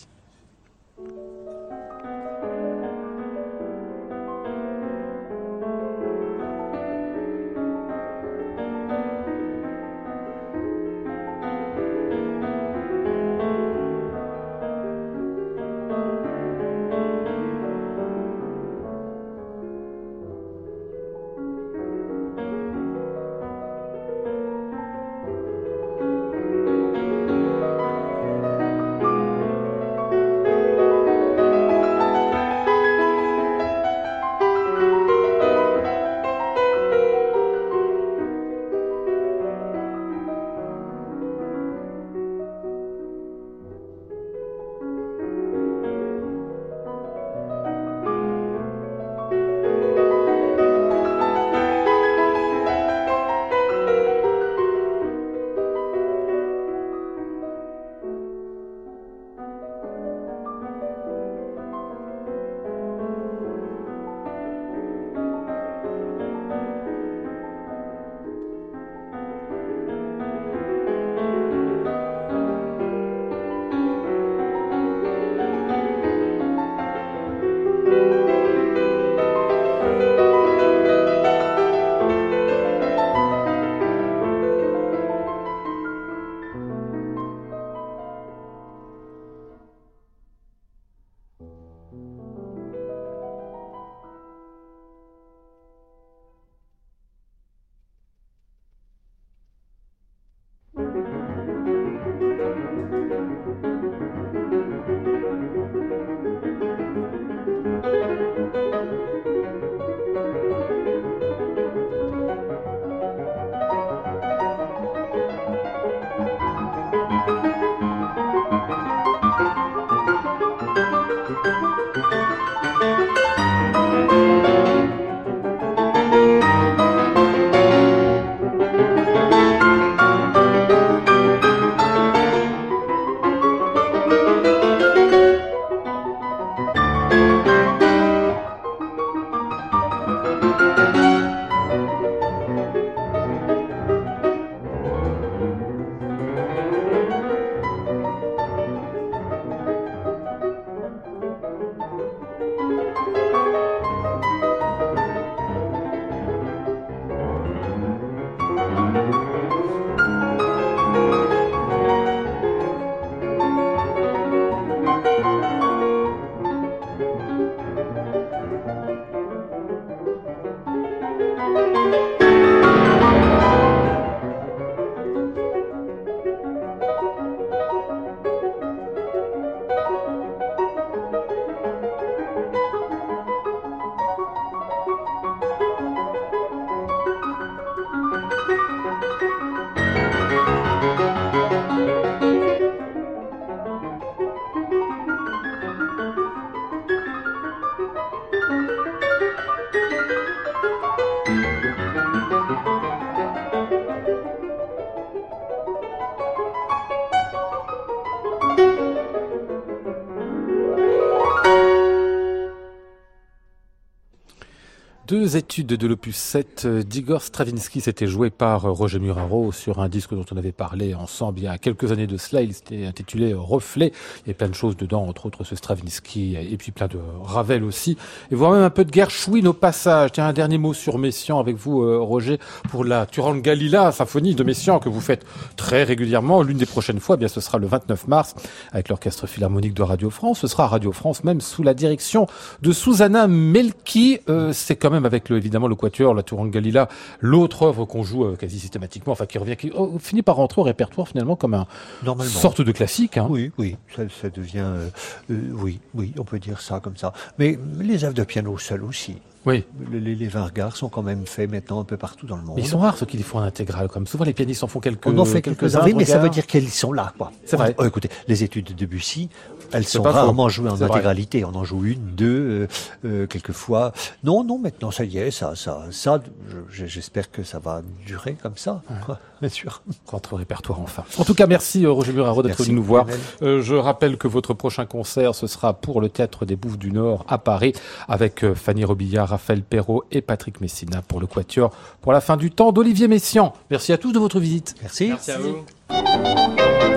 Deux études de l'opus 7 euh, d'Igor Stravinsky, c'était joué par euh, Roger Muraro sur un disque dont on avait parlé ensemble il y a quelques années de cela. Il s'était intitulé euh, Reflet. Il y a plein de choses dedans, entre autres ce Stravinsky et puis plein de Ravel aussi. Et voire même un peu de Gershwin au passage. Tiens, un dernier mot sur Messiaen avec vous, Roger, pour la Turandgalila, symphonie de Messiaen que vous faites très régulièrement. L'une des prochaines fois, eh bien, ce sera le 29 mars avec l'Orchestre Philharmonique de Radio France. Ce sera à Radio France, même sous la direction de Susanna Melki. C'est quand même même avec le, évidemment le Quatuor, la Tour Galila, l'autre œuvre qu'on joue euh, quasi systématiquement, enfin qui revient, qui oh, finit par rentrer au répertoire finalement comme un Normalement. sorte de classique. Hein. Oui, oui, ça, ça devient, euh, euh, oui, oui, on peut dire ça comme ça. Mais les œuvres de piano seules aussi. Oui. Les, les, Vargas sont quand même faits maintenant un peu partout dans le monde. Mais ils sont rares ceux qui les font en intégral. Comme souvent les pianistes en font quelques. On en fait quelques-uns, mais ça veut dire qu'ils sont là. quoi. C'est vrai. Oh, écoutez, les études de Debussy, elles sont pas faux. rarement jouées en vrai. intégralité. On en joue une, deux, euh, euh, quelquefois. Non, non, maintenant ça y est, ça, ça, ça. je- J'espère que ça va durer comme ça. Bien sûr. Rentre au répertoire enfin. En tout cas, merci euh, Roger Muraro d'être venu nous voir. Euh, je rappelle que votre prochain concert, ce sera pour le Théâtre des Bouffes du Nord à Paris, avec Fanny Robillard, Raphaël Perrault et Patrick Messina pour le Quatuor, pour la fin du temps d'Olivier Messiaen. Merci à tous de votre visite. Merci. Merci à vous.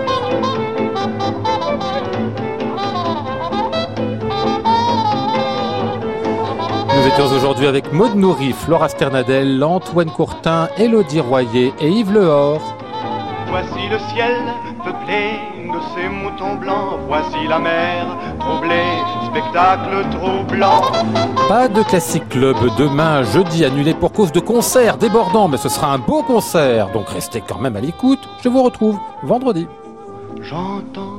Nous étions aujourd'hui avec Maude Nourri, Flora Sternadel, Antoine Courtin, Élodie Royer et Yves Lehor. Voici le ciel peuplé de ces moutons blancs. Voici la mer troublée, spectacle troublant. Pas de classique club demain, jeudi, annulé pour cause de concert débordant, mais ce sera un beau concert, donc restez quand même à l'écoute. Je vous retrouve vendredi. J'entends